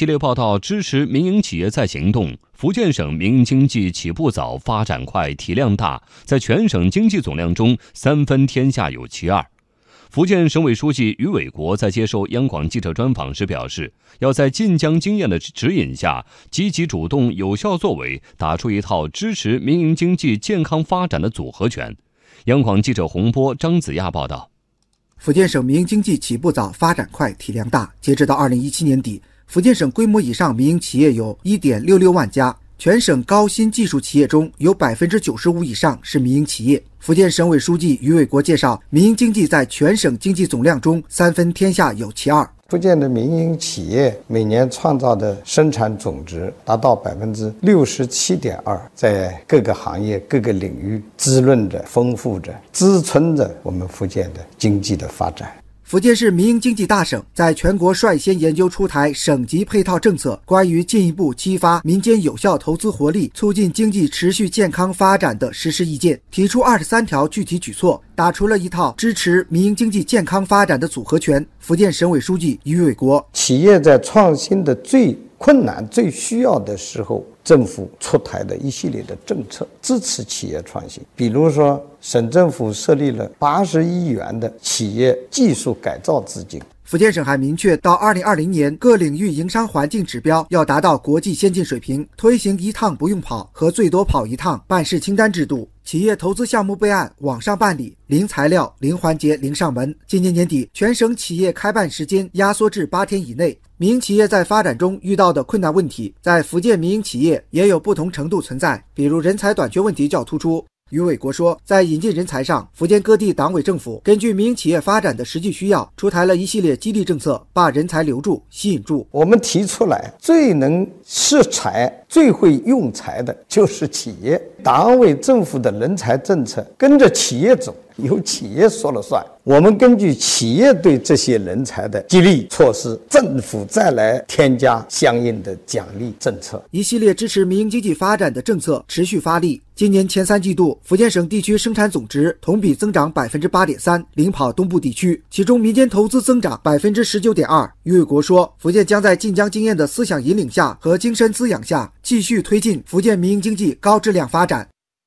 系列报道支持民营企业在行动。福建省民营经济起步早、发展快、体量大，在全省经济总量中三分天下有其二。福建省委书记于伟国在接受央广记者专访时表示，要在晋江经验的指引下，积极主动、有效作为，打出一套支持民营经济健康发展的组合拳。央广记者洪波、张子亚报道：福建省民营经济起步早、发展快、体量大。截止到二零一七年底，福建省规模以上民营企业有一点六六万家。全省高新技术企业中有百分之九十五以上是民营企业。福建省委书记于伟国介绍，民营经济在全省经济总量中三分天下有其二。福建的民营企业每年创造的生产总值达到百分之六十七点二，在各个行业、各个领域滋润着、丰富着、支撑着我们福建的经济的发展。福建是民营经济大省，在全国率先研究出台省级配套政策，关于进一步激发民间有效投资活力、促进经济持续健康发展的实施意见，提出二十三条具体举措，打出了一套支持民营经济健康发展的组合拳。福建省委书记于伟国：企业在创新的最困难、最需要的时候。政府出台的一系列的政策支持企业创新，比如说，省政府设立了八十亿元的企业技术改造资金。福建省还明确，到二零二零年，各领域营商环境指标要达到国际先进水平，推行一趟不用跑和最多跑一趟办事清单制度，企业投资项目备案网上办理，零材料、零环节、零上门。今年年底，全省企业开办时间压缩至八天以内。民营企业在发展中遇到的困难问题，在福建民营企业也有不同程度存在，比如人才短缺问题较突出。于伟国说，在引进人才上，福建各地党委政府根据民营企业发展的实际需要，出台了一系列激励政策，把人才留住、吸引住。我们提出来，最能识才、最会用才的就是企业。党委政府的人才政策跟着企业走，由企业说了算。我们根据企业对这些人才的激励措施，政府再来添加相应的奖励政策。一系列支持民营经济发展的政策持续发力。今年前三季度，福建省地区生产总值同比增长百分之八点三，领跑东部地区。其中，民间投资增长百分之十九点二。于伟国说，福建将在晋江经验的思想引领下和精神滋养下，继续推进福建民营经济高质量发展。